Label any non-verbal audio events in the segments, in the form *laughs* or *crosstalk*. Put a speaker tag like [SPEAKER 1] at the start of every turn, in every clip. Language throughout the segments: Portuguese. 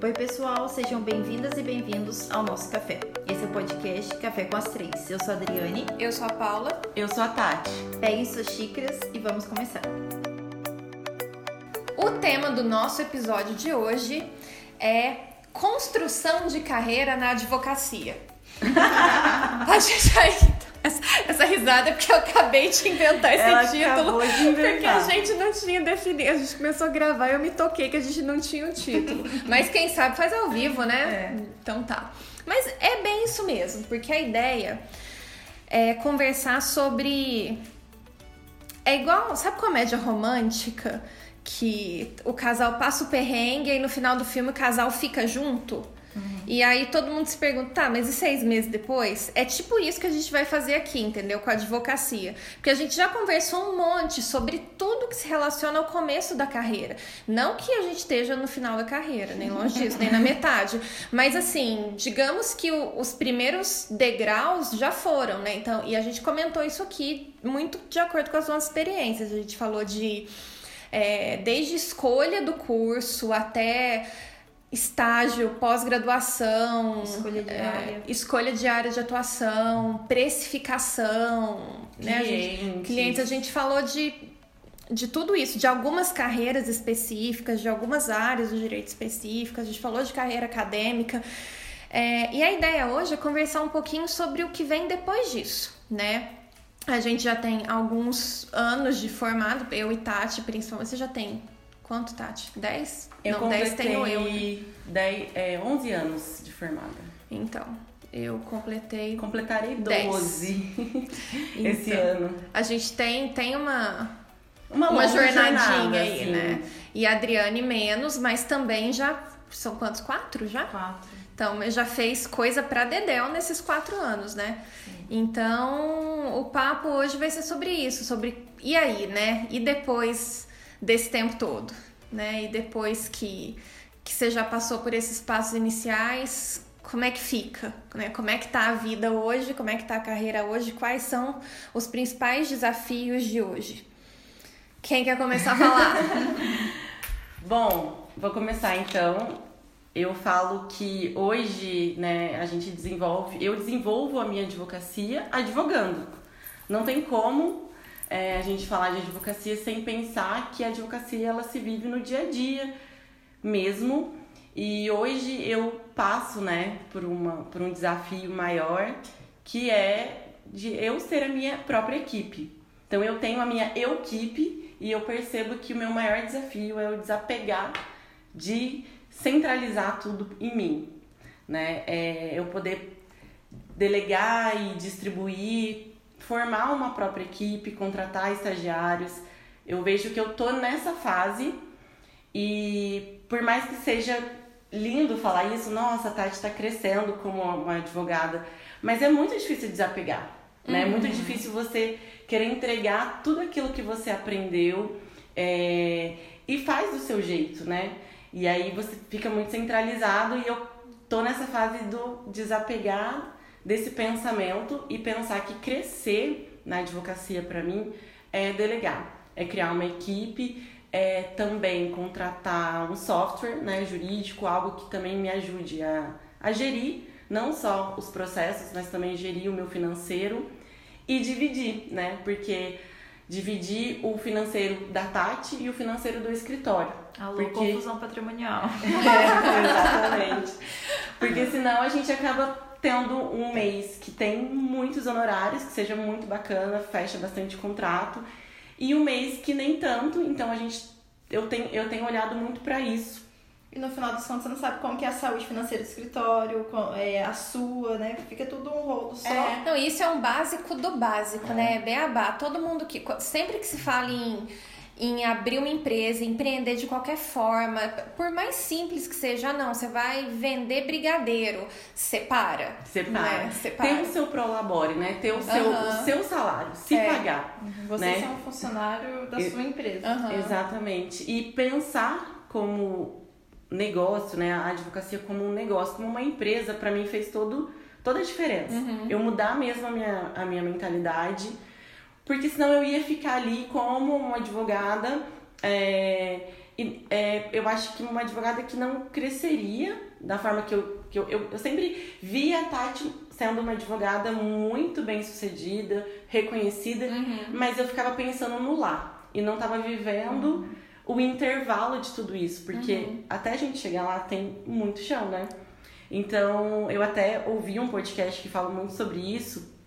[SPEAKER 1] Oi, pessoal, sejam bem-vindas e bem-vindos ao nosso café. Esse é o podcast Café com as Três. Eu sou a Adriane.
[SPEAKER 2] Eu sou a Paula.
[SPEAKER 3] Eu sou a Tati.
[SPEAKER 1] Peguem suas xícaras e vamos começar.
[SPEAKER 2] O tema do nosso episódio de hoje é construção de carreira na advocacia. *laughs* a gente aí, essa, essa, risada é porque eu acabei de inventar esse
[SPEAKER 3] Ela
[SPEAKER 2] título.
[SPEAKER 3] Inventar.
[SPEAKER 2] Porque a gente não tinha definido. A gente começou a gravar e eu me toquei que a gente não tinha o um título. *laughs* Mas quem sabe faz ao vivo, né? É. Então tá. Mas é bem isso mesmo, porque a ideia é conversar sobre. É igual, sabe comédia romântica? Que o casal passa o perrengue e no final do filme o casal fica junto. E aí todo mundo se pergunta, tá, mas e seis meses depois? É tipo isso que a gente vai fazer aqui, entendeu? Com a advocacia. Porque a gente já conversou um monte sobre tudo que se relaciona ao começo da carreira. Não que a gente esteja no final da carreira, nem longe disso, nem na metade. Mas assim, digamos que o, os primeiros degraus já foram, né? Então, e a gente comentou isso aqui muito de acordo com as nossas experiências. A gente falou de. É, desde escolha do curso até estágio, pós-graduação,
[SPEAKER 1] escolha de
[SPEAKER 2] é,
[SPEAKER 1] área,
[SPEAKER 2] escolha de área de atuação, precificação,
[SPEAKER 3] clientes.
[SPEAKER 2] né? A gente, clientes, a gente falou de, de tudo isso, de algumas carreiras específicas, de algumas áreas do direito específicas, a gente falou de carreira acadêmica. É, e a ideia hoje é conversar um pouquinho sobre o que vem depois disso, né? A gente já tem alguns anos de formado, eu e Tati, principalmente, você já tem Quanto, Tati? 10?
[SPEAKER 3] Eu Não, 10 tenho eu. Né? 10, é, 11 anos de formada.
[SPEAKER 2] Então, eu completei.
[SPEAKER 3] Completarei 12 *laughs* esse então, ano.
[SPEAKER 2] A gente tem, tem uma.
[SPEAKER 3] Uma,
[SPEAKER 2] uma
[SPEAKER 3] jornadinha
[SPEAKER 2] jornada,
[SPEAKER 3] aí,
[SPEAKER 2] assim. né? E a Adriane menos, mas também já. São quantos? Quatro já?
[SPEAKER 1] Quatro.
[SPEAKER 2] Então, já fez coisa pra Dedéu nesses quatro anos, né? Sim. Então, o papo hoje vai ser sobre isso, sobre. E aí, né? E depois desse tempo todo, né? E depois que, que você já passou por esses passos iniciais, como é que fica? Né? Como é que tá a vida hoje? Como é que tá a carreira hoje? Quais são os principais desafios de hoje? Quem quer começar a falar? *laughs*
[SPEAKER 3] Bom, vou começar então. Eu falo que hoje, né, a gente desenvolve, eu desenvolvo a minha advocacia advogando. Não tem como é, a gente falar de advocacia sem pensar que a advocacia ela se vive no dia a dia mesmo. E hoje eu passo, né, por, uma, por um desafio maior que é de eu ser a minha própria equipe. Então eu tenho a minha eu-equipe e eu percebo que o meu maior desafio é o desapegar de centralizar tudo em mim, né? É eu poder delegar e distribuir formar uma própria equipe, contratar estagiários. Eu vejo que eu tô nessa fase e por mais que seja lindo falar isso, nossa, a Tati está crescendo como uma advogada, mas é muito difícil desapegar, uhum. né? É muito uhum. difícil você querer entregar tudo aquilo que você aprendeu é, e faz do seu jeito, né? E aí você fica muito centralizado e eu tô nessa fase do desapegar desse pensamento e pensar que crescer na advocacia para mim é delegar, é criar uma equipe, é também contratar um software né, jurídico, algo que também me ajude a, a gerir não só os processos, mas também gerir o meu financeiro e dividir, né? Porque dividir o financeiro da Tati e o financeiro do escritório.
[SPEAKER 1] Alô,
[SPEAKER 3] porque...
[SPEAKER 1] confusão patrimonial. *laughs*
[SPEAKER 3] É, exatamente. Porque senão a gente acaba tendo um mês que tem muitos honorários, que seja muito bacana, fecha bastante contrato, e um mês que nem tanto, então a gente eu tenho, eu tenho olhado muito para isso.
[SPEAKER 1] E no final dos contos você não sabe como que é a saúde financeira do escritório, é, a sua, né? Fica tudo um rolo só.
[SPEAKER 2] É, não, isso é um básico do básico, é. né? Beabá. Todo mundo que. Sempre que se fala em em abrir uma empresa, empreender de qualquer forma, por mais simples que seja, não, você vai vender brigadeiro, separa.
[SPEAKER 3] Separa. Né? separa. Tem o seu prolabore, né? Ter o seu, uhum. o seu salário, se é. pagar.
[SPEAKER 1] Você
[SPEAKER 3] né?
[SPEAKER 1] é um funcionário da sua empresa.
[SPEAKER 3] Uhum. Exatamente. E pensar como negócio, né? A advocacia como um negócio, como uma empresa, para mim fez todo, toda a diferença. Uhum. Eu mudar mesmo a minha, a minha mentalidade porque senão eu ia ficar ali como uma advogada é, é, eu acho que uma advogada que não cresceria da forma que eu, que eu, eu, eu sempre via a Tati sendo uma advogada muito bem sucedida, reconhecida, uhum. mas eu ficava pensando no lá e não estava vivendo uhum. o intervalo de tudo isso, porque uhum. até a gente chegar lá tem muito chão, né? Então eu até ouvi um podcast que fala muito sobre isso,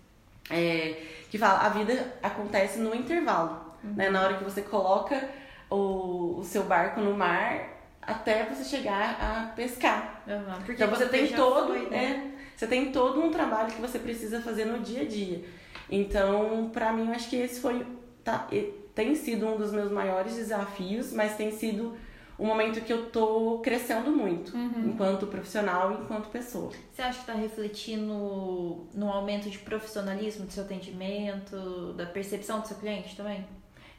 [SPEAKER 3] é, que fala a vida acontece no intervalo, né? Na hora que você coloca o, o seu barco no mar até você chegar a pescar.
[SPEAKER 1] Uhum,
[SPEAKER 3] então você tem todo, foi, né? é, você tem todo um trabalho que você precisa fazer no dia a dia. Então, para mim, eu acho que esse foi tá, tem sido um dos meus maiores desafios, mas tem sido um momento que eu tô crescendo muito, uhum. enquanto profissional e enquanto pessoa.
[SPEAKER 1] Você acha que está refletindo no aumento de profissionalismo do seu atendimento, da percepção do seu cliente também?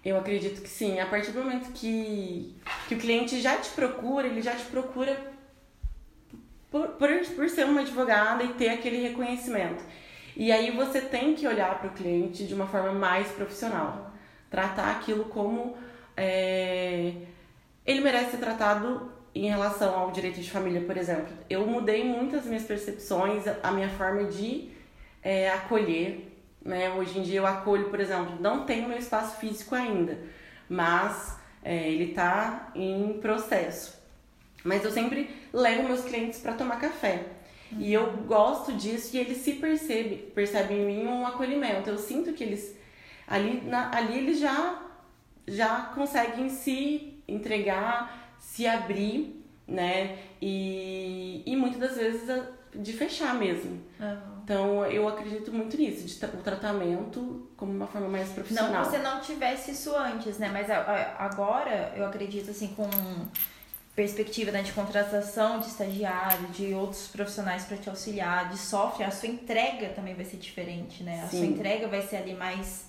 [SPEAKER 3] Eu acredito que sim. A partir do momento que, que o cliente já te procura, ele já te procura por, por, por ser uma advogada e ter aquele reconhecimento. E aí você tem que olhar para o cliente de uma forma mais profissional. Tratar aquilo como é, ele merece ser tratado em relação ao direito de família, por exemplo. Eu mudei muitas minhas percepções, a minha forma de é, acolher né? Hoje em dia eu acolho, por exemplo, não tenho meu espaço físico ainda, mas é, ele está em processo. Mas eu sempre levo meus clientes para tomar café. E eu gosto disso e eles se percebem, percebem em mim um acolhimento. Eu sinto que eles ali, na, ali eles já, já conseguem se entregar, se abrir, né? E, e muitas das vezes de fechar mesmo. Uhum. Então eu acredito muito nisso, de o tratamento como uma forma mais profissional.
[SPEAKER 1] Não que você não tivesse isso antes, né? Mas agora eu acredito assim com perspectiva né, de contratação de estagiário, de outros profissionais para te auxiliar, de software, a sua entrega também vai ser diferente, né? A Sim. sua entrega vai ser ali mais.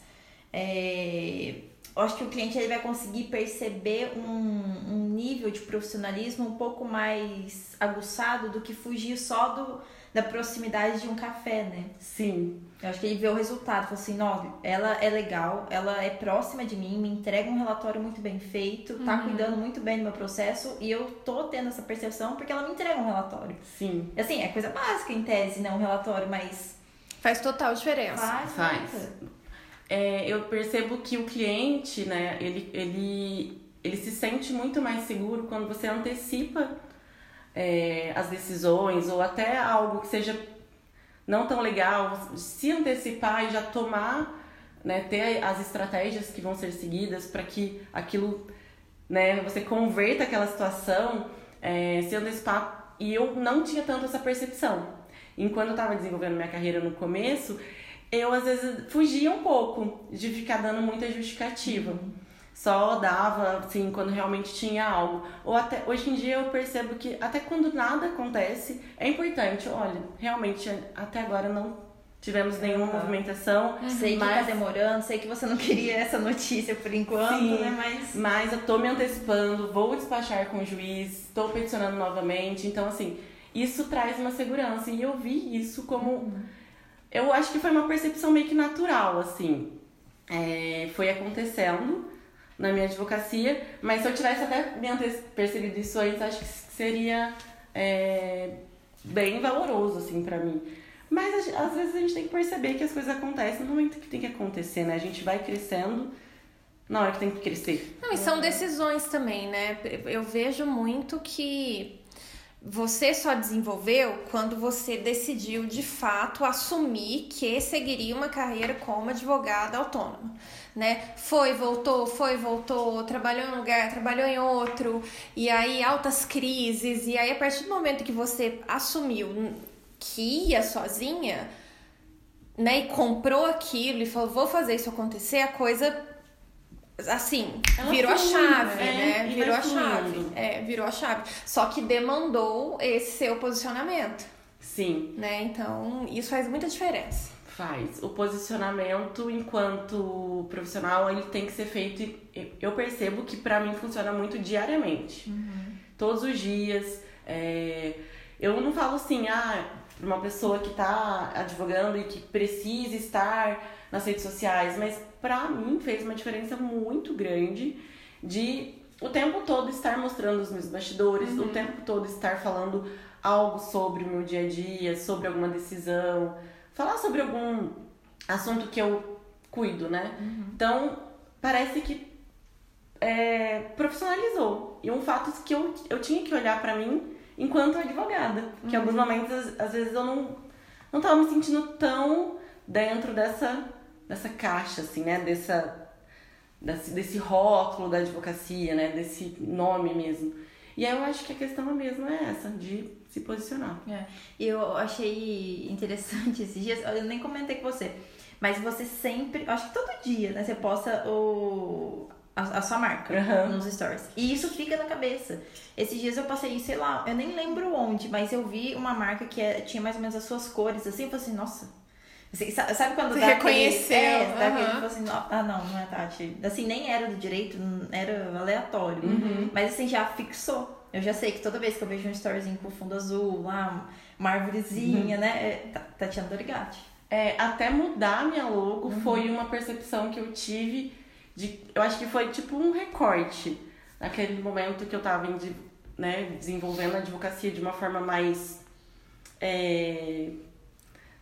[SPEAKER 1] É... Eu acho que o cliente ele vai conseguir perceber um, um nível de profissionalismo um pouco mais aguçado do que fugir só do da proximidade de um café, né?
[SPEAKER 3] Sim.
[SPEAKER 1] Eu acho que ele vê o resultado, falou assim, não, ela é legal, ela é próxima de mim, me entrega um relatório muito bem feito, tá uhum. cuidando muito bem do meu processo e eu tô tendo essa percepção porque ela me entrega um relatório.
[SPEAKER 3] Sim.
[SPEAKER 1] Assim, é coisa básica em tese, né? Um relatório, mas.
[SPEAKER 2] Faz total diferença.
[SPEAKER 1] Faz. Faz.
[SPEAKER 3] É, eu percebo que o cliente, né, ele, ele, ele se sente muito mais seguro quando você antecipa é, as decisões ou até algo que seja não tão legal, se antecipar e já tomar, né, ter as estratégias que vão ser seguidas para que aquilo, né, você converta aquela situação, é, se antecipar. E eu não tinha tanto essa percepção. Enquanto eu estava desenvolvendo minha carreira no começo, eu às vezes fugia um pouco de ficar dando muita justificativa. Uhum só dava assim quando realmente tinha algo. Ou até hoje em dia eu percebo que até quando nada acontece, é importante, olha, realmente até agora não tivemos nenhuma uhum. movimentação.
[SPEAKER 1] Sei mas... que tá demorando, sei que você não *laughs* queria essa notícia por enquanto, Sim, né? Mas...
[SPEAKER 3] mas eu tô me antecipando, vou despachar com o juiz, estou peticionando novamente. Então, assim, isso traz uma segurança. E eu vi isso como. Uhum. Eu acho que foi uma percepção meio que natural, assim. É, foi acontecendo na minha advocacia, mas se eu tivesse até me percebido isso antes, acho que seria é, bem valoroso, assim, para mim. Mas às vezes a gente tem que perceber que as coisas acontecem no momento que tem que acontecer, né? A gente vai crescendo na hora que tem que crescer.
[SPEAKER 2] Não, e são decisões também, né? Eu vejo muito que você só desenvolveu quando você decidiu de fato assumir que seguiria uma carreira como advogada autônoma né? Foi, voltou, foi, voltou, trabalhou em um lugar, trabalhou em outro, e aí altas crises, e aí a partir do momento que você assumiu que ia sozinha, né, e comprou aquilo e falou, vou fazer isso acontecer, a coisa assim, Ela virou a chave, né? né? Virou a chave. É, virou a chave. Só que demandou esse seu posicionamento.
[SPEAKER 3] Sim.
[SPEAKER 2] Né? Então, isso faz muita diferença.
[SPEAKER 3] Faz. O posicionamento enquanto profissional ele tem que ser feito. Eu percebo que para mim funciona muito diariamente. Uhum. Todos os dias. É... Eu não falo assim, ah, uma pessoa que está advogando e que precisa estar nas redes sociais, mas para mim fez uma diferença muito grande de o tempo todo estar mostrando os meus bastidores, uhum. o tempo todo estar falando algo sobre o meu dia a dia, sobre alguma decisão, falar sobre algum assunto que eu cuido, né? Uhum. Então, parece que é, profissionalizou. E um fato que eu, eu tinha que olhar para mim enquanto advogada. Uhum. Que em alguns momentos, às, às vezes, eu não, não tava me sentindo tão dentro dessa, dessa caixa, assim, né? Dessa, desse, desse rótulo da advocacia, né? Desse nome mesmo. E aí eu acho que a questão mesmo é essa, de se posicionar.
[SPEAKER 1] É. Eu achei interessante *laughs* esses dias, eu nem comentei com você, mas você sempre, acho que todo dia, né, você posta o, a, a sua marca uhum. nos stories. E isso fica na cabeça. Esses dias eu passei, sei lá, eu nem lembro onde, mas eu vi uma marca que é, tinha mais ou menos as suas cores, assim, eu falei assim, nossa, assim, sabe quando
[SPEAKER 2] Você dá reconheceu? Aquele,
[SPEAKER 1] é, dá aquele, tipo assim, ah, não, não é Tati. Assim, nem era do direito, era aleatório. Uhum. Mas assim, já fixou. Eu já sei que toda vez que eu vejo um storyzinho com fundo azul, lá, uma árvorezinha, uhum. né? É, Tatiana Dorigatti.
[SPEAKER 3] É, até mudar minha logo uhum. foi uma percepção que eu tive de. Eu acho que foi tipo um recorte. Naquele momento que eu tava em, né, desenvolvendo a advocacia de uma forma mais. É,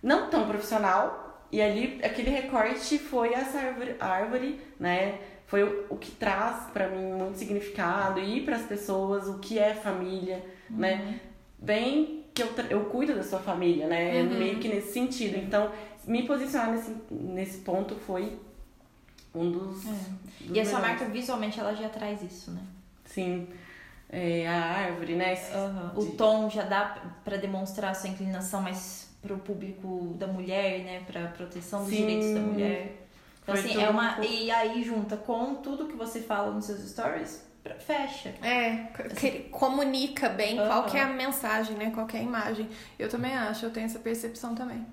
[SPEAKER 3] não tão profissional. E ali, aquele recorte foi essa árvore, árvore né? Foi o, o que traz para mim muito significado e para as pessoas o que é família, uhum. né? Bem que eu, eu cuido da sua família, né? Uhum. Meio que nesse sentido. Então, me posicionar nesse, nesse ponto foi um dos. É.
[SPEAKER 1] dos e a sua marca visualmente ela já traz isso, né?
[SPEAKER 3] Sim. É, a árvore, né?
[SPEAKER 1] Uhum. De... O tom já dá para demonstrar a sua inclinação mais pro público da mulher, né? Pra proteção dos Sim. direitos da mulher. Então, Foi assim, é uma. Um e aí junta com tudo que você fala nos seus stories, fecha.
[SPEAKER 2] É, assim. comunica bem uhum. qual é a mensagem, né? Qual é a imagem. Eu também acho, eu tenho essa percepção também.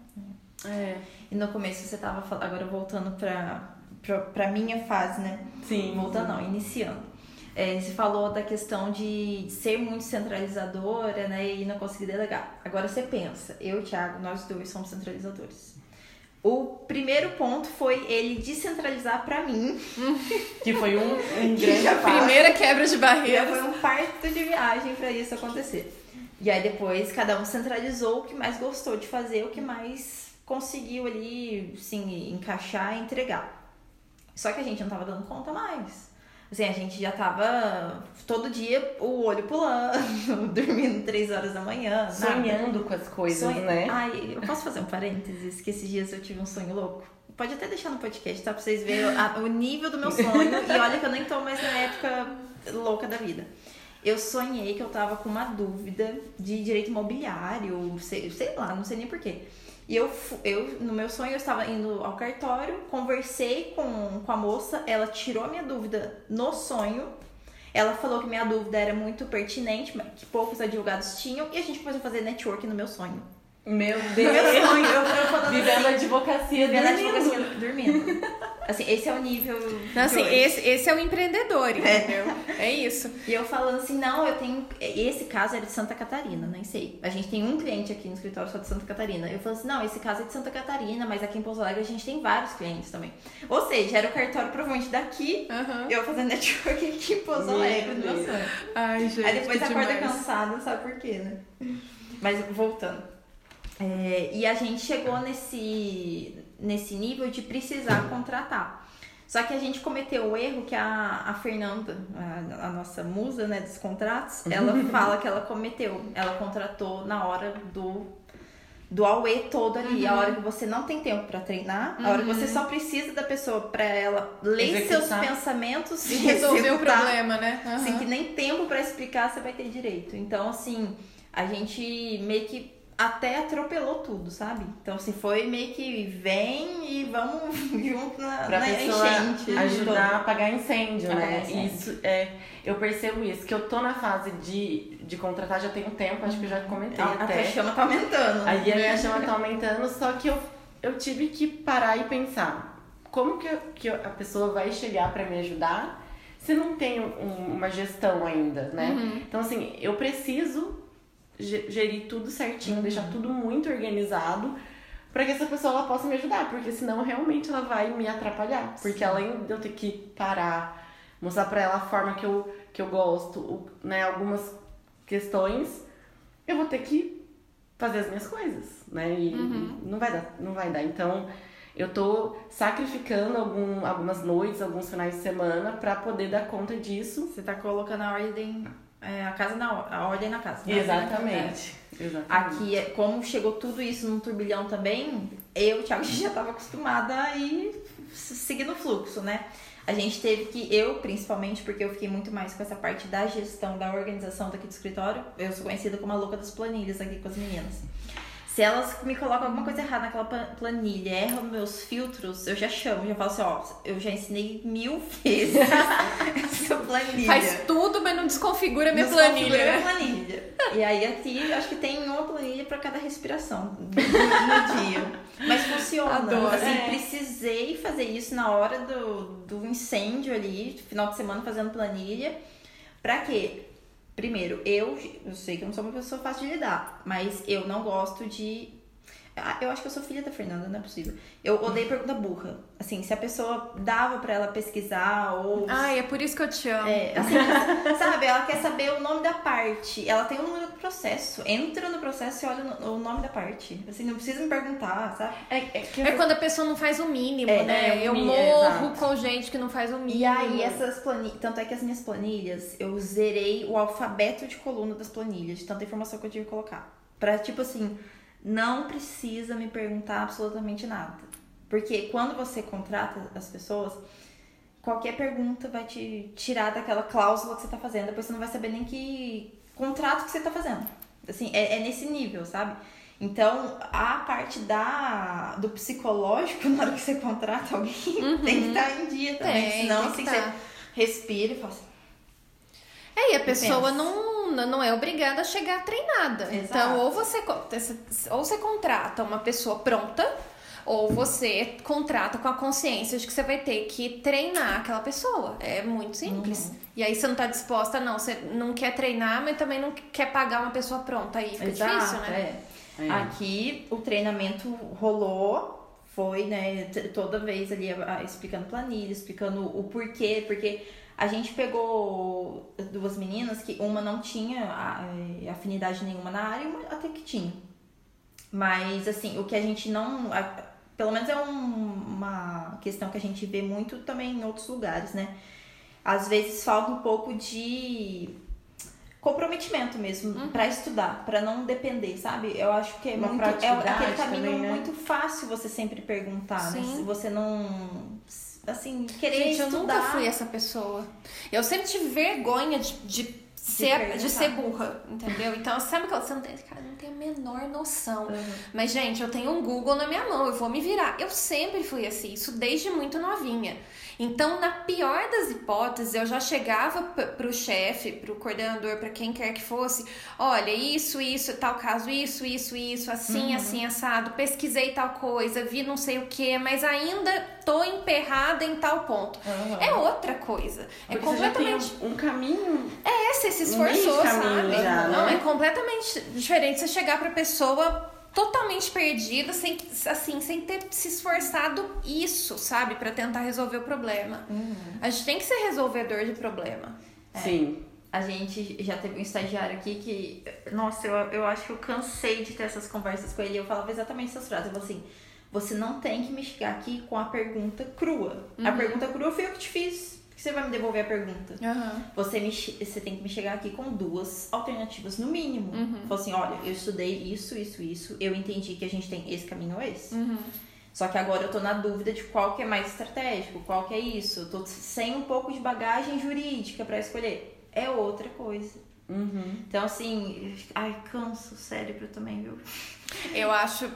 [SPEAKER 1] É. E no começo você tava falando, agora voltando pra, pra, pra minha fase, né?
[SPEAKER 3] Sim.
[SPEAKER 1] Voltando não, iniciando. É, você falou da questão de ser muito centralizadora, né? E não conseguir delegar. Agora você pensa, eu e o Thiago, nós dois somos centralizadores. O primeiro ponto foi ele descentralizar para mim. *laughs*
[SPEAKER 3] Que foi um, um grande
[SPEAKER 2] A primeira quebra de barreira.
[SPEAKER 1] Foi um parto de viagem para isso acontecer. E aí depois cada um centralizou o que mais gostou de fazer, o que mais conseguiu ali, sim, encaixar e entregar. Só que a gente não tava dando conta mais. Assim, a gente já tava todo dia o olho pulando, *laughs* dormindo três horas da manhã.
[SPEAKER 3] Sonhando nada. com as coisas, né?
[SPEAKER 1] Ai, eu posso fazer um parênteses? Que esses dias eu tive um sonho louco. Pode até deixar no podcast, tá? Pra vocês verem a, o nível do meu sonho. e olha que eu nem tô mais na época louca da vida. Eu sonhei que eu tava com uma dúvida de direito imobiliário, sei, sei lá, não sei nem porquê. E eu, eu, no meu sonho, eu estava indo ao cartório, conversei com, com a moça, ela tirou a minha dúvida no sonho. Ela falou que minha dúvida era muito pertinente, que poucos advogados tinham, e a gente começou a fazer network no meu sonho.
[SPEAKER 3] Meu Deus! Meu sonho, eu, eu Vivendo a advocacia
[SPEAKER 1] Vivendo a advocacia dormindo. Assim, esse é o nível.
[SPEAKER 2] Não, assim, esse, esse é o empreendedor, é. entendeu? É. é isso.
[SPEAKER 1] E eu falando assim, não, eu tenho. Esse caso é de Santa Catarina, nem sei. A gente tem um cliente aqui no escritório só de Santa Catarina. Eu falo assim, não, esse caso é de Santa Catarina, mas aqui em Pouso Alegre a gente tem vários clientes também. Ou seja, era o cartório provavelmente daqui, uhum. eu fazendo network aqui em Pouso Alegre, no meu sonho.
[SPEAKER 2] Ai, gente.
[SPEAKER 1] Aí depois acorda cansada, sabe por quê, né? Mas voltando. É, e a gente chegou nesse, nesse nível de precisar contratar. Só que a gente cometeu o erro que a, a Fernanda, a, a nossa musa né, dos contratos, ela fala que ela cometeu. Ela contratou na hora do, do AUE todo ali. Uhum. A hora que você não tem tempo para treinar, uhum. a hora que você uhum. só precisa da pessoa para ela ler Executar. seus pensamentos
[SPEAKER 2] e resolver o problema, né?
[SPEAKER 1] Uhum. Assim, que nem tempo para explicar você vai ter direito. Então, assim, a gente meio que até atropelou tudo, sabe? Então, assim, foi meio que vem e vamos *laughs* junto na,
[SPEAKER 3] pra
[SPEAKER 1] na
[SPEAKER 3] enchente. Ajudar a apagar incêndio, né? Incêndio. Isso, é, eu percebo isso, que eu tô na fase de, de contratar já tem um tempo, acho que eu já comentei a,
[SPEAKER 1] até. A chama tá aumentando.
[SPEAKER 3] Aí a minha chama tá *laughs* aumentando, só que eu, eu tive que parar e pensar, como que, eu, que a pessoa vai chegar para me ajudar se não tem um, uma gestão ainda, né? Uhum. Então, assim, eu preciso gerir tudo certinho, uhum. deixar tudo muito organizado para que essa pessoa ela possa me ajudar, porque senão realmente ela vai me atrapalhar, porque Sim. além de eu ter que parar, mostrar para ela a forma que eu que eu gosto, né, algumas questões, eu vou ter que fazer as minhas coisas, né? E, uhum. não vai dar, não vai dar. Então, eu tô sacrificando algum, algumas noites, alguns finais de semana para poder dar conta disso.
[SPEAKER 1] Você tá colocando a ordem é, a casa na a ordem na casa. Né?
[SPEAKER 3] Exatamente. É. Exatamente.
[SPEAKER 1] Aqui, é, como chegou tudo isso num turbilhão também, eu, Thiago, *laughs* já estava acostumada a ir seguindo o fluxo, né? A gente teve que, eu principalmente, porque eu fiquei muito mais com essa parte da gestão, da organização daqui do escritório, eu sou conhecida como a louca das planilhas aqui com as meninas. Se elas me colocam alguma coisa errada naquela planilha, erram meus filtros, eu já chamo, já falo assim, ó, eu já ensinei mil *laughs* vezes essa planilha.
[SPEAKER 2] Faz tudo, mas não desconfigura minha planilha. Desconfigura
[SPEAKER 1] minha planilha. e aí aqui, acho que tem uma planilha para cada respiração no, dia. Mas funciona. Adoro. Assim, é. precisei fazer isso na hora do, do incêndio ali, final de semana fazendo planilha. Pra quê? Primeiro, eu, eu sei que eu não sou uma pessoa fácil de lidar, mas eu não gosto de ah, eu acho que eu sou filha da Fernanda, não é possível. Eu odeio pergunta burra. Assim, se a pessoa dava pra ela pesquisar ou.
[SPEAKER 2] Ai, é por isso que eu te amo.
[SPEAKER 1] É, assim, sabe, ela quer saber o nome da parte. Ela tem o número do processo. Entra no processo e olha o nome da parte. Assim, não precisa me perguntar, sabe?
[SPEAKER 2] É, é, é quando a pessoa não faz o mínimo, é, né? É, eu morro com gente que não faz o mínimo.
[SPEAKER 1] E aí, essas planilhas. Tanto é que as minhas planilhas, eu zerei o alfabeto de coluna das planilhas, de tanta informação que eu tive que colocar. Pra, tipo assim não precisa me perguntar absolutamente nada. Porque quando você contrata as pessoas, qualquer pergunta vai te tirar daquela cláusula que você está fazendo. Depois você não vai saber nem que contrato que você está fazendo. Assim, é, é, nesse nível, sabe? Então, a parte da, do psicológico, *laughs* na hora que você contrata alguém, uhum. tem que estar em dia também. Tem, Senão, assim, você respira e fala assim,
[SPEAKER 2] é, e a pessoa não, não é obrigada a chegar treinada. Exato. Então, ou você, ou você contrata uma pessoa pronta, ou você contrata com a consciência de que você vai ter que treinar aquela pessoa. É muito simples. Uhum. E aí você não tá disposta, não. Você não quer treinar, mas também não quer pagar uma pessoa pronta. Aí fica Exato, difícil,
[SPEAKER 1] né? É. É. Aqui o treinamento rolou. Foi, né, toda vez ali explicando planilha, explicando o porquê, porque a gente pegou duas meninas que uma não tinha eh, afinidade nenhuma na área e uma até que tinha. Mas, assim, o que a gente não. Pelo menos é um, uma questão que a gente vê muito também em outros lugares, né? Às vezes falta um pouco de comprometimento mesmo uhum. para estudar, para não depender, sabe? Eu acho que é uma muito é aquele caminho também, né? muito fácil você sempre perguntar, né? Sim. né? Se você não assim, querer Gente, estudar. eu
[SPEAKER 2] nunca fui essa pessoa. Eu sempre tive vergonha de, de ser, de, ser burra, entendeu? Então, sabe que você não tem, cara, não tem a menor noção. Uhum. Mas, gente, eu tenho um Google na minha mão, eu vou me virar. Eu sempre fui assim, isso desde muito novinha. Então, na pior das hipóteses, eu já chegava pro chefe, pro coordenador, para quem quer que fosse, olha, isso, isso, tal caso, isso, isso, isso, assim, uhum. assim, assado, pesquisei tal coisa, vi não sei o que, mas ainda tô emperrada em tal ponto. Uhum. É outra coisa. É
[SPEAKER 3] Porque completamente. um caminho.
[SPEAKER 2] É, você se esforçou, sabe? Já, né? Não, é completamente diferente você chegar pra pessoa totalmente perdida, sem, assim, sem ter se esforçado isso, sabe? para tentar resolver o problema. Uhum. A gente tem que ser resolvedor de problema.
[SPEAKER 3] É. Sim.
[SPEAKER 1] A gente já teve um estagiário aqui que, nossa, eu, eu acho que eu cansei de ter essas conversas com ele. Eu falava exatamente essas frases. Eu falava assim: você não tem que me chegar aqui com a pergunta crua. Uhum. A pergunta crua foi eu que te fiz que você vai me devolver a pergunta? Uhum. Você, me, você tem que me chegar aqui com duas alternativas, no mínimo. Uhum. Falar assim, olha, eu estudei isso, isso, isso, eu entendi que a gente tem esse caminho ou esse. Uhum. Só que agora eu tô na dúvida de qual que é mais estratégico, qual que é isso. Eu tô sem um pouco de bagagem jurídica para escolher. É outra coisa. Uhum. Então, assim, ai, cansa o cérebro também, viu?
[SPEAKER 2] Eu acho,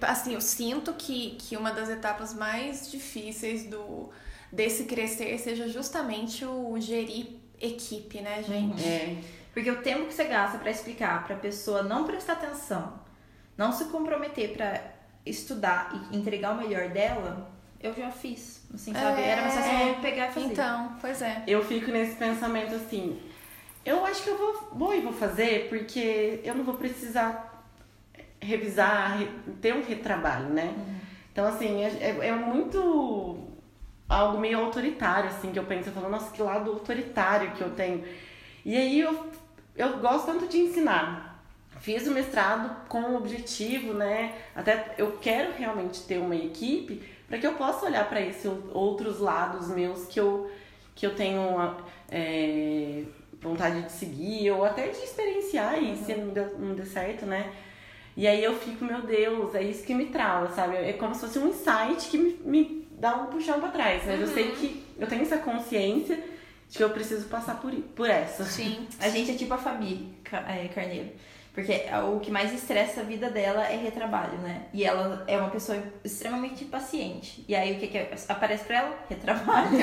[SPEAKER 2] assim, eu sinto que, que uma das etapas mais difíceis do, desse crescer seja justamente o gerir equipe, né, gente?
[SPEAKER 1] É. Porque o tempo que você gasta para explicar para a pessoa não prestar atenção, não se comprometer para estudar e entregar o melhor dela, eu já fiz. Assim, sabe? É... Era uma sensação pegar e fazer.
[SPEAKER 2] Então, pois é.
[SPEAKER 3] Eu fico nesse pensamento assim, eu acho que eu vou, vou e vou fazer porque eu não vou precisar revisar, ter um retrabalho, né? Uhum. Então, assim, é, é, é muito algo meio autoritário, assim, que eu penso, eu falo, nossa, que lado autoritário que eu tenho. E aí eu, eu gosto tanto de ensinar. Fiz o mestrado com o objetivo, né? Até eu quero realmente ter uma equipe para que eu possa olhar para esses outros lados meus que eu, que eu tenho é, vontade de seguir ou até de experienciar e se não deu, não deu certo, né? E aí eu fico, meu Deus, é isso que me trava, sabe? É como se fosse um insight que me, me dá um puxão pra trás. Mas uhum. eu sei uhum. que eu tenho essa consciência de que eu preciso passar por, por essa.
[SPEAKER 1] Sim. *laughs* A gente é tipo a Fabi é, Carneiro. Porque o que mais estressa a vida dela é retrabalho, né? E ela é uma pessoa extremamente paciente. E aí o que, que aparece pra ela? Retrabalho. *laughs*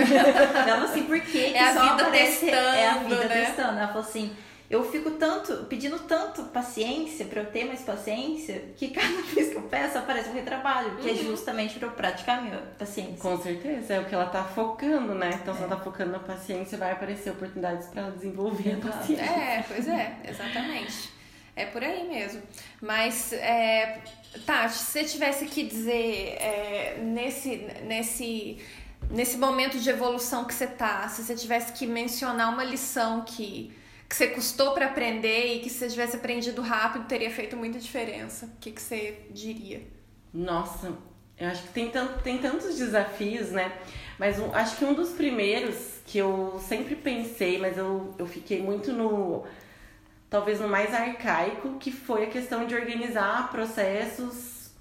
[SPEAKER 1] ela assim, por que,
[SPEAKER 2] é a vida aparece... testando,
[SPEAKER 1] É a vida
[SPEAKER 2] né?
[SPEAKER 1] testando. Ela falou assim, eu fico tanto, pedindo tanto paciência para eu ter mais paciência, que cada *laughs* vez que eu peço aparece um retrabalho, que é uhum. é justamente para eu praticar a minha paciência.
[SPEAKER 3] Com certeza, é o que ela tá focando, né? Então, é. se ela tá focando na paciência, vai aparecer oportunidades para ela desenvolver a paciência.
[SPEAKER 2] É, pois é, exatamente. É por aí mesmo. Mas, é, Tati, se você tivesse que dizer é, nesse, nesse, nesse momento de evolução que você tá, se você tivesse que mencionar uma lição que, que você custou para aprender e que se você tivesse aprendido rápido teria feito muita diferença, o que, que você diria?
[SPEAKER 3] Nossa, eu acho que tem, tanto, tem tantos desafios, né? Mas um, acho que um dos primeiros que eu sempre pensei, mas eu, eu fiquei muito no talvez no mais arcaico, que foi a questão de organizar processos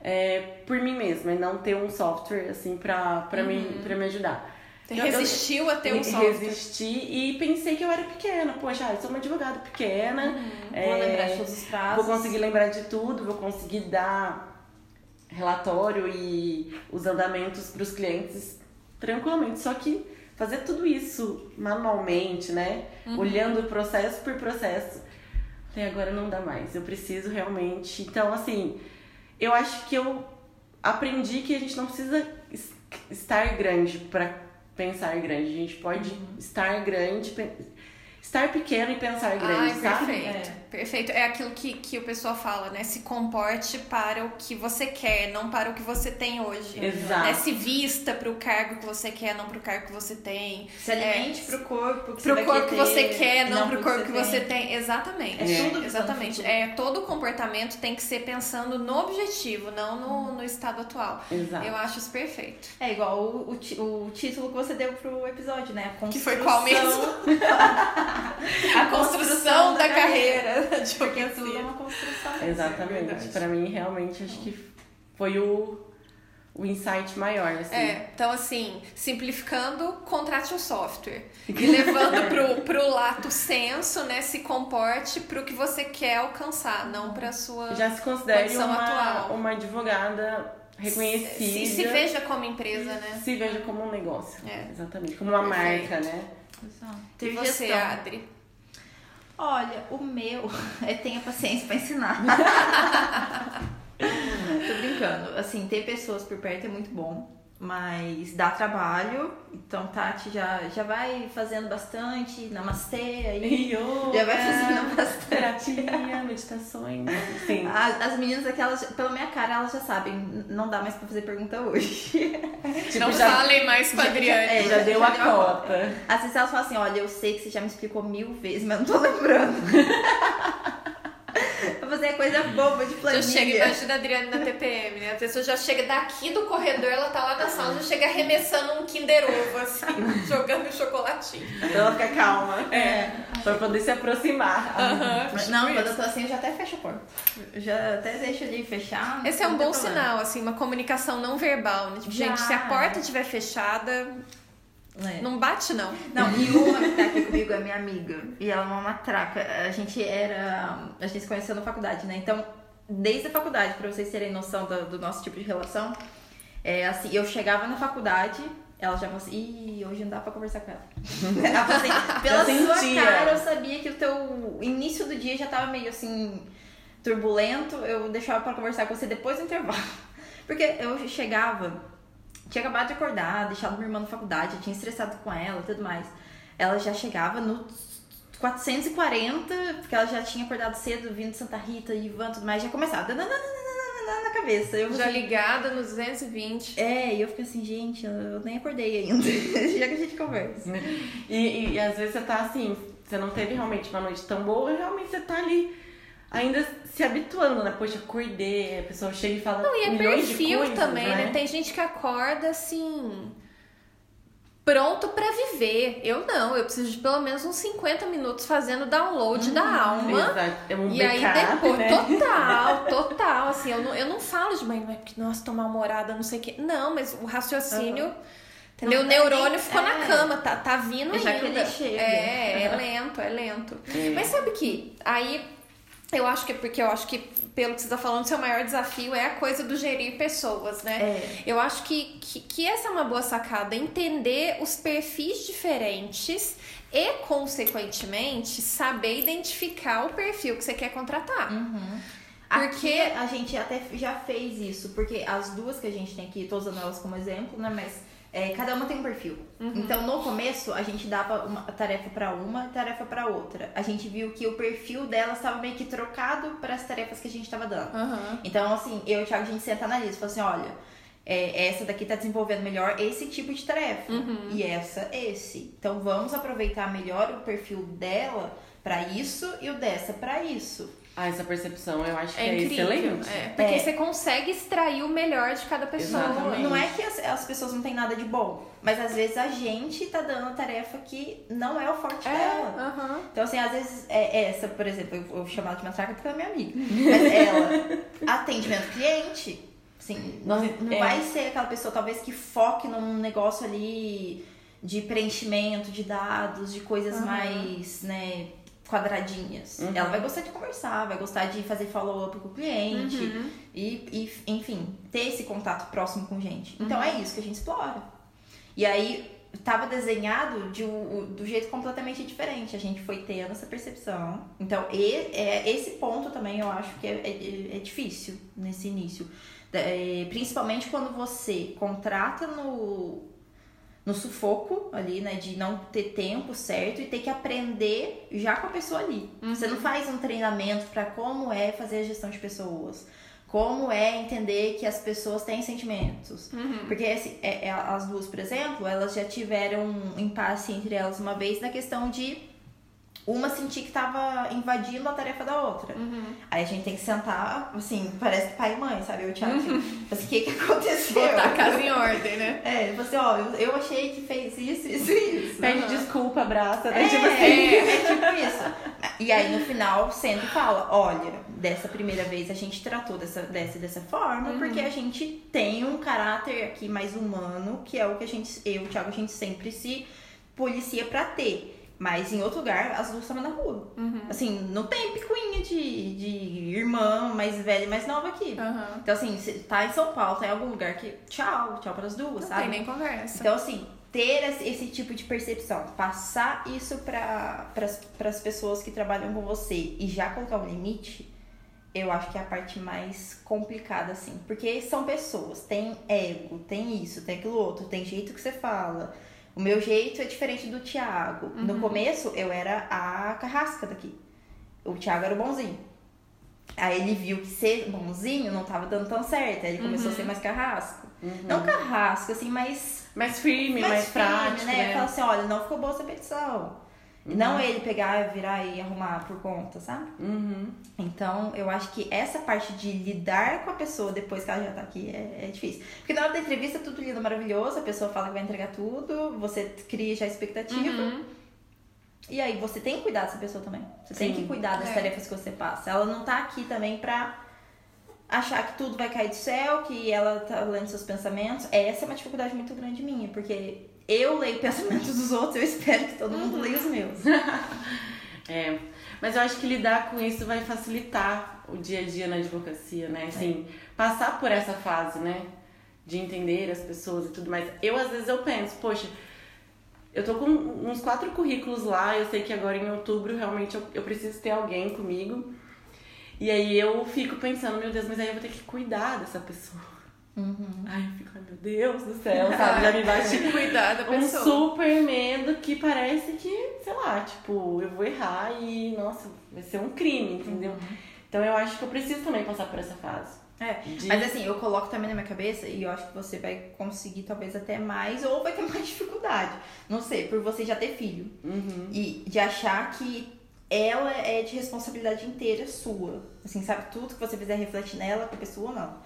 [SPEAKER 3] é, por mim mesma e não ter um software assim pra, uhum. me, pra me ajudar.
[SPEAKER 2] Resistiu a ter um software?
[SPEAKER 3] Resisti e pensei que eu era pequena. Poxa, eu sou uma advogada pequena. Uhum.
[SPEAKER 1] É, vou lembrar de todos os prazos.
[SPEAKER 3] Vou conseguir lembrar de tudo, vou conseguir dar relatório e os andamentos para os clientes tranquilamente. Só que fazer tudo isso manualmente, né? Uhum. Olhando processo por processo. Até agora não dá mais. Eu preciso realmente. Então, assim, eu acho que eu aprendi que a gente não precisa estar grande para pensar grande. A gente pode uhum. estar grande estar pequeno e pensar grande,
[SPEAKER 2] Ai, sabe? Perfeito, é. perfeito. É aquilo que, que o pessoal fala, né? Se comporte para o que você quer, não para o que você tem hoje.
[SPEAKER 3] Exato.
[SPEAKER 2] É, se vista para o cargo que você quer, não para o cargo que você tem.
[SPEAKER 1] Se alimente é, para o corpo
[SPEAKER 2] que, pro corpo que você quer, não, não para o corpo que você tem. tem. Exatamente.
[SPEAKER 1] É tudo
[SPEAKER 2] Exatamente. É, todo comportamento tem que ser pensando no objetivo, não no, no estado atual.
[SPEAKER 3] Exato.
[SPEAKER 2] Eu acho isso perfeito.
[SPEAKER 1] É igual o, o, o título que você deu pro episódio, né?
[SPEAKER 2] que foi qual mesmo? *laughs* a construção da, da carreira.
[SPEAKER 1] carreira. Porque tudo é uma construção.
[SPEAKER 3] Exatamente. Para mim, realmente, acho que foi o, o insight maior. Assim.
[SPEAKER 2] É, então assim, simplificando, contrate um software. *laughs* E levando pro, pro lato senso, né? Se comporte pro que você quer alcançar, não pra sua
[SPEAKER 3] Já se considere uma, atual. uma advogada reconhecida.
[SPEAKER 2] Se, se, veja como empresa, né?
[SPEAKER 3] Se veja como um negócio. É. Exatamente. Como uma Perfeito. marca, né?
[SPEAKER 2] Exato. E você, gestão. Adri?
[SPEAKER 1] Olha, o meu *laughs* é tenha paciência para ensinar. *laughs* Tô brincando. Assim, ter pessoas por perto é muito bom mas dá trabalho. Então, Tati já, já vai fazendo bastante, namastê aí.
[SPEAKER 3] Yoga,
[SPEAKER 1] já vai fazendo bastante.
[SPEAKER 3] Terapia, meditações. Sim. *laughs*
[SPEAKER 1] As, as meninas aquelas, pela minha cara, elas já sabem. Não dá mais pra fazer pergunta hoje. *laughs*
[SPEAKER 2] Tipo, não já, falem mais com a Adriane.
[SPEAKER 3] É, já, já, deu já a deu cota. cota.
[SPEAKER 1] Às vezes elas falam assim: olha, eu sei que você já me explicou mil vezes, mas não tô lembrando. *laughs* Fazer coisa boba de planilha.
[SPEAKER 2] Já chega, imagina a Adriane na TPM, né? A pessoa já chega daqui do corredor, ela tá lá na sala, já chega arremessando um Kinder Ovo, assim, *laughs* jogando chocolatinho.
[SPEAKER 3] Pra ela ficar calma. É. Pra poder se aproximar.
[SPEAKER 1] Uhum, não, quando eu tô assim, eu já até fecho a porta. Já até deixo ali fechar.
[SPEAKER 2] Esse é um bom problema. sinal, assim, uma comunicação não verbal, né? Tipo, gente, se a porta estiver fechada, é. Não bate, não.
[SPEAKER 1] Não, e uma que tá aqui comigo é minha amiga. E ela é uma matraca. A gente era. A gente se conheceu na faculdade, né? Então, desde a faculdade, pra vocês terem noção do, do nosso tipo de relação, é assim, eu chegava na faculdade, ela já falou assim, ih, hoje não dá pra conversar com ela. *laughs* ela falou assim, pela sua cara, eu sabia que o teu início do dia já tava meio assim, turbulento, eu deixava pra conversar com você depois do intervalo. *laughs* Porque eu chegava tinha acabado de acordar, deixado minha irmã na faculdade, eu tinha estressado com ela e tudo mais. Ela já chegava no 440, porque ela já tinha acordado cedo, vindo de Santa Rita, Ivan e tudo mais, já começava na cabeça. Eu
[SPEAKER 2] Já ligada no 220.
[SPEAKER 1] É, e eu fico assim, gente, eu nem acordei ainda. *laughs* Já que a gente conversa.
[SPEAKER 3] E, e, e às vezes você tá assim, você não teve realmente uma noite tão boa, realmente você tá ali ainda se habituando, né? Poxa, acordei, a pessoa chega e fala.
[SPEAKER 2] Não, e é perfil
[SPEAKER 3] coisas,
[SPEAKER 2] também, né?
[SPEAKER 3] né?
[SPEAKER 2] Tem gente que acorda assim. Pronto pra viver. Eu não, eu preciso de pelo menos uns 50 minutos fazendo download da alma.
[SPEAKER 3] Exato, é um
[SPEAKER 2] E aí
[SPEAKER 3] backup,
[SPEAKER 2] depois,
[SPEAKER 3] né?
[SPEAKER 2] total, *laughs* total, assim, eu não, eu não falo de manhã, porque, nossa, tomar uma morada, não sei o quê. Não, mas o raciocínio, entendeu? O
[SPEAKER 1] Não,
[SPEAKER 2] neurônio
[SPEAKER 1] é,
[SPEAKER 2] ficou
[SPEAKER 1] é.
[SPEAKER 2] na cama, tá, tá vindo
[SPEAKER 1] Já que
[SPEAKER 2] ainda.
[SPEAKER 1] ele chega.
[SPEAKER 2] É, é lento, é lento.
[SPEAKER 3] É.
[SPEAKER 2] Mas sabe que aí eu acho que é porque eu acho que, pelo que você tá falando, seu maior desafio é a coisa do gerir pessoas, né?
[SPEAKER 1] É.
[SPEAKER 2] Eu acho que, que, que essa é uma boa sacada, entender os perfis diferentes e, consequentemente, saber identificar o perfil que você quer contratar.
[SPEAKER 1] Porque
[SPEAKER 2] Porque-
[SPEAKER 1] a gente até já fez isso, porque as duas que a gente tem aqui, tô usando elas como exemplo, né? Mas é, cada uma tem um perfil. Então no começo a gente dava uma tarefa pra uma, tarefa pra outra. A gente viu que o perfil delas estava meio que trocado para as tarefas que a gente tava dando.
[SPEAKER 2] Aham.
[SPEAKER 1] Então, assim, eu e o Thiago, a gente senta na lista e fala assim, olha, é, essa daqui tá desenvolvendo melhor esse tipo de tarefa. E essa, esse. Então, vamos aproveitar melhor o perfil dela pra isso e o dessa pra isso.
[SPEAKER 3] Ah, essa percepção eu acho que
[SPEAKER 2] É,
[SPEAKER 3] é, excelente.
[SPEAKER 2] É, porque
[SPEAKER 1] É.
[SPEAKER 2] você consegue extrair o melhor de cada pessoa.
[SPEAKER 3] Exatamente.
[SPEAKER 1] Não é que as, as pessoas não têm nada de bom, mas às vezes a gente tá dando a tarefa que não é o forte
[SPEAKER 2] É,
[SPEAKER 1] dela.
[SPEAKER 2] aham.
[SPEAKER 1] Então, assim, às vezes, é essa, por exemplo, eu vou chamar ela de matraca porque ela é minha amiga. Mas ela, *laughs* atendimento cliente, assim, não, não
[SPEAKER 3] É.
[SPEAKER 1] vai ser aquela pessoa, talvez, que foque num negócio ali de preenchimento de dados, de coisas
[SPEAKER 2] Aham.
[SPEAKER 1] mais, né, quadradinhas.
[SPEAKER 3] Uhum.
[SPEAKER 1] Ela vai gostar de conversar, vai gostar de fazer follow-up com o cliente
[SPEAKER 2] Uhum.
[SPEAKER 1] e, e, enfim, ter esse contato próximo com gente. Então
[SPEAKER 2] Uhum.
[SPEAKER 1] é isso que a gente explora. E aí tava desenhado de um- do jeito completamente diferente. A gente foi tendo essa percepção. Então, e, é, esse ponto também eu acho que é, é- é difícil nesse início. É, principalmente quando você contrata no, no sufoco ali, né? De não ter tempo certo e ter que aprender já com a pessoa ali. Você não faz um treinamento para como é fazer a gestão de pessoas. Como é entender que as pessoas têm sentimentos.
[SPEAKER 2] Uhum.
[SPEAKER 1] Porque assim, é- é, as duas, por exemplo, elas já tiveram um impasse entre elas uma vez na questão de uma sentir que estava invadindo a tarefa da outra.
[SPEAKER 2] Uhum.
[SPEAKER 1] Aí a gente tem que sentar, assim, parece que pai e mãe, sabe? Eu e o Thiago, assim, assim, o que que *laughs* aconteceu?
[SPEAKER 2] Botar a casa em ordem, né?
[SPEAKER 1] É, assim, ó, eu, eu achei que fez isso, isso e isso.
[SPEAKER 3] Pede
[SPEAKER 2] Aham.
[SPEAKER 3] desculpa, abraça, né?
[SPEAKER 1] É,
[SPEAKER 3] Tipo assim.
[SPEAKER 1] é, é tipo isso. E aí no final senta e fala, olha, dessa primeira vez a gente tratou dessa, dessa, dessa forma,
[SPEAKER 2] Uhum.
[SPEAKER 1] porque a gente tem um caráter aqui mais humano, que é o que a gente, eu e o Thiago, a gente sempre se policia pra ter. Mas em outro lugar, as duas estavam na rua.
[SPEAKER 2] Uhum.
[SPEAKER 1] Assim, não tem picuinha de, de irmã mais velha e mais nova aqui.
[SPEAKER 2] Aham.
[SPEAKER 1] Então, assim, você tá em São Paulo, tá em algum lugar que. Tchau, tchau pras duas,
[SPEAKER 2] Não
[SPEAKER 1] sabe?
[SPEAKER 2] tem nem conversa.
[SPEAKER 1] Então, assim, ter esse, tipo de percepção, passar isso para as pessoas que trabalham com você e já colocar um limite, eu acho que é a parte mais complicada, assim. Porque são pessoas, tem ego, tem isso, tem aquilo outro, tem jeito que você fala. O meu jeito é diferente do Thiago. No começo, eu era a carrasca daqui. O Thiago era o bonzinho. Aí ele viu que ser bonzinho não tava dando tão certo. Aí ele começou a ser mais carrasco. Não carrasco, assim, mas
[SPEAKER 3] Mais firme, mais,
[SPEAKER 1] mais firme,
[SPEAKER 3] prático,
[SPEAKER 1] né?
[SPEAKER 3] né?
[SPEAKER 1] Fala assim, olha, não ficou boa essa petição. E Não ele pegar, virar e arrumar por conta, sabe?
[SPEAKER 3] Uhum.
[SPEAKER 1] Então, eu acho que essa parte de lidar com a pessoa depois que ela já tá aqui é, é difícil. Porque na hora da entrevista tudo lindo, maravilhoso, a pessoa fala que vai entregar tudo, você cria já a expectativa.
[SPEAKER 2] Uhum.
[SPEAKER 1] E aí você tem que cuidar dessa pessoa também. Você tem
[SPEAKER 3] Sim.
[SPEAKER 1] que cuidar das
[SPEAKER 2] É.
[SPEAKER 1] tarefas que você passa. Ela não tá aqui também pra achar que tudo vai cair do céu, que ela tá lendo seus pensamentos. Essa é uma dificuldade muito grande minha, porque eu leio pensamentos dos outros, eu espero que todo mundo leia os meus. *laughs*
[SPEAKER 3] É, mas eu acho que lidar com isso vai facilitar o dia a dia na advocacia, né? Assim, passar por essa fase, né? De entender as pessoas e tudo mais. Eu, às vezes, eu penso, poxa, eu tô com uns quatro currículos lá, eu sei que agora em outubro realmente eu, eu preciso ter alguém comigo. E aí eu fico pensando, meu Deus, mas aí eu vou ter que cuidar dessa pessoa. Ai, eu fico, ai meu Deus do céu, sabe? Já *laughs* me bate
[SPEAKER 2] Cuidar da
[SPEAKER 3] um
[SPEAKER 2] pessoa.
[SPEAKER 3] super medo que parece que, sei lá, tipo, eu vou errar e, nossa, vai ser um crime, entendeu? Então eu acho que eu preciso também passar por essa fase.
[SPEAKER 1] É, de... mas assim, eu coloco também na minha cabeça e eu acho que você vai conseguir talvez até mais ou vai ter *laughs* mais dificuldade. Não sei, por você já ter filho.
[SPEAKER 3] Uhum.
[SPEAKER 1] E de achar que ela é de responsabilidade inteira sua. Assim, sabe, tudo que você fizer reflete nela, pra pessoa não.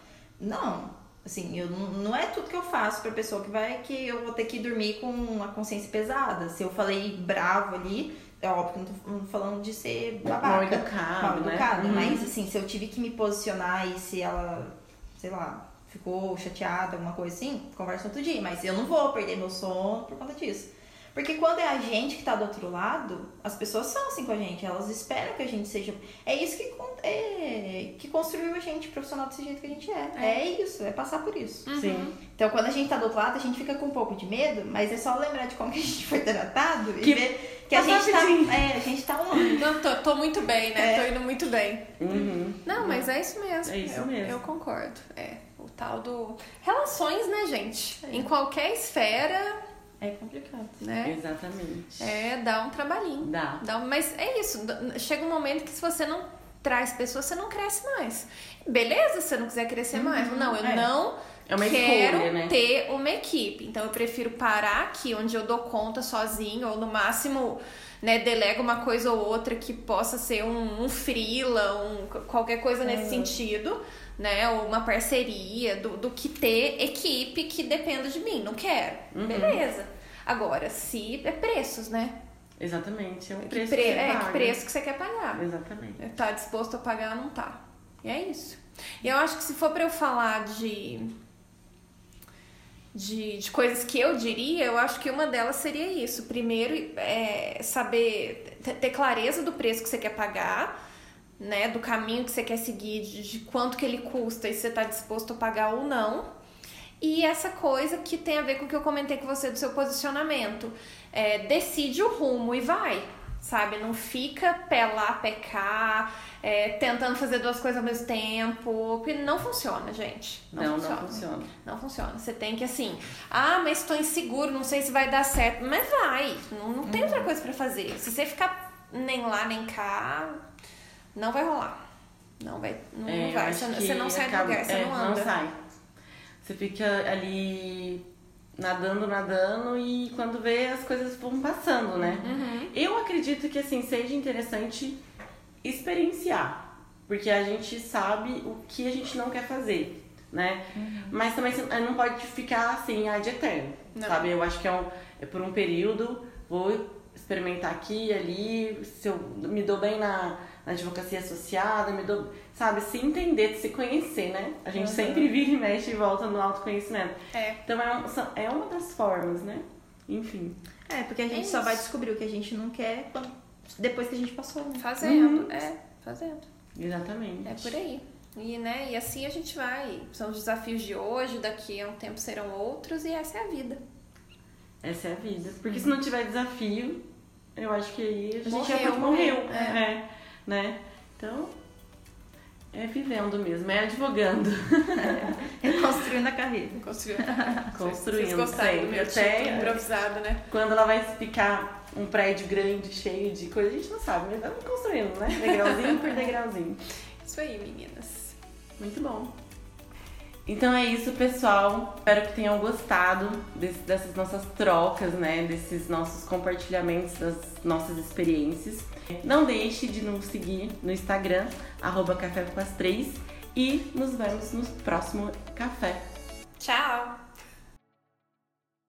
[SPEAKER 1] Não. Assim, eu, não é tudo que eu faço pra pessoa que vai que eu vou ter que dormir com a consciência pesada. Se eu falei bravo ali, é óbvio que eu não tô falando de ser babaca.
[SPEAKER 3] Mal educado,
[SPEAKER 1] mal
[SPEAKER 3] né?
[SPEAKER 1] educado, né? Mas assim, se eu tive que me posicionar e se ela, sei lá, ficou chateada, alguma coisa assim, conversa outro dia. Mas eu não vou perder meu sono por conta disso. Porque quando é a gente que tá do outro lado, as pessoas são assim com a gente, elas esperam que a gente seja. É isso que, é, que construiu a gente profissional desse jeito que a gente é. É, é isso, é passar por isso.
[SPEAKER 3] Uhum. Sim.
[SPEAKER 1] Então quando a gente tá do outro lado, a gente fica com um pouco de medo, mas é só lembrar de como que a gente foi tratado que... e ver que a gente, tá, é, a gente tá um
[SPEAKER 2] Não, tô, tô muito bem, né? É. Tô indo muito bem.
[SPEAKER 3] Uhum.
[SPEAKER 2] Não, mas é isso mesmo.
[SPEAKER 3] É isso
[SPEAKER 2] eu,
[SPEAKER 3] mesmo.
[SPEAKER 2] Eu concordo. É. O tal do. Relações, né, gente? É. Em qualquer esfera
[SPEAKER 1] é complicado.
[SPEAKER 2] Né?
[SPEAKER 3] Exatamente.
[SPEAKER 2] É, dá um trabalhinho.
[SPEAKER 3] Dá.
[SPEAKER 2] dá mas é isso. Chega um momento que se você não traz pessoas, você não cresce mais. Beleza se você não quiser crescer uhum. mais. Não, eu é. não
[SPEAKER 3] é
[SPEAKER 2] quero
[SPEAKER 3] escolha, né?
[SPEAKER 2] ter uma equipe. Então eu prefiro parar aqui onde eu dou conta sozinho, ou no máximo, né, delego uma coisa ou outra que possa ser um, um freela, um, qualquer coisa nesse uhum. sentido né? Ou uma parceria, do, do que ter equipe que dependa de mim. Não quero.
[SPEAKER 3] Uhum.
[SPEAKER 2] Beleza. Agora, se é preços, né?
[SPEAKER 3] Exatamente, é
[SPEAKER 2] o
[SPEAKER 3] preço
[SPEAKER 2] que, pre
[SPEAKER 3] que você
[SPEAKER 2] é,
[SPEAKER 3] paga.
[SPEAKER 2] que preço que você quer pagar.
[SPEAKER 3] Exatamente.
[SPEAKER 2] Tá disposto a pagar, não tá. E é isso. E eu acho que se for para eu falar de, de, de coisas que eu diria, eu acho que uma delas seria isso. Primeiro, é saber ter clareza do preço que você quer pagar né, do caminho que você quer seguir, de, de quanto que ele custa e se você está disposto a pagar ou não. E essa coisa que tem a ver com o que eu comentei com você do seu posicionamento. É, decide o rumo e vai, sabe? Não fica pé cá, é, tentando fazer duas coisas ao mesmo tempo. Porque não funciona, gente. Não,
[SPEAKER 3] não
[SPEAKER 2] funciona.
[SPEAKER 3] Não funciona.
[SPEAKER 2] Não funciona. Você tem que, assim, ah, mas estou inseguro, não sei se vai dar certo. Mas vai, não, não tem uhum. outra coisa para fazer. Se você ficar nem lá, nem cá, não vai rolar. Não vai, não,
[SPEAKER 3] é,
[SPEAKER 2] não vai. Você, você, não sai acaba, do lugar, você é, não anda.
[SPEAKER 3] Não sai. Você fica ali nadando, nadando e quando vê as coisas vão passando, né?
[SPEAKER 2] Uhum.
[SPEAKER 3] Eu acredito que assim seja interessante experienciar, porque a gente sabe o que a gente não quer fazer, né?
[SPEAKER 2] Uhum.
[SPEAKER 3] Mas também não pode ficar assim, ah, de eterno, não. sabe? Eu acho que é, um, é por um período, vou experimentar aqui ali, se eu me dou bem na na advocacia associada, me dou, sabe, se entender, se conhecer, né? A gente uhum. sempre vive e mexe e volta no autoconhecimento.
[SPEAKER 2] É.
[SPEAKER 3] Então é, um, é uma das formas, né? Enfim.
[SPEAKER 1] É, porque a gente é só vai descobrir o que a gente não quer depois que a gente passou. Né?
[SPEAKER 2] Fazendo, uhum. é, fazendo.
[SPEAKER 3] Exatamente.
[SPEAKER 2] É por aí. E, né, e assim a gente vai. São os desafios de hoje, daqui a um tempo serão outros, e essa é a vida.
[SPEAKER 3] Essa é a vida. Porque se não tiver desafio, eu acho que aí a gente
[SPEAKER 2] morreu,
[SPEAKER 3] já morreu.
[SPEAKER 2] É.
[SPEAKER 3] é né? Então, é vivendo mesmo, é advogando. *laughs*
[SPEAKER 1] É, construindo a carreira.
[SPEAKER 2] Construindo.
[SPEAKER 3] construindo
[SPEAKER 2] Vocês gostaram
[SPEAKER 3] sempre.
[SPEAKER 2] do meu
[SPEAKER 3] Até
[SPEAKER 2] improvisado, né?
[SPEAKER 3] Quando ela vai ficar um prédio grande, cheio de coisa, a gente não sabe, mas estamos construindo, né? Degrauzinho por degrauzinho.
[SPEAKER 2] Isso aí, meninas.
[SPEAKER 3] Muito bom. Então é isso, pessoal. Espero que tenham gostado desse, dessas nossas trocas, né? Desses nossos compartilhamentos das nossas experiências. Não deixe de nos seguir no Instagram, arroba Café com as Três, e nos vemos no próximo café.
[SPEAKER 2] Tchau!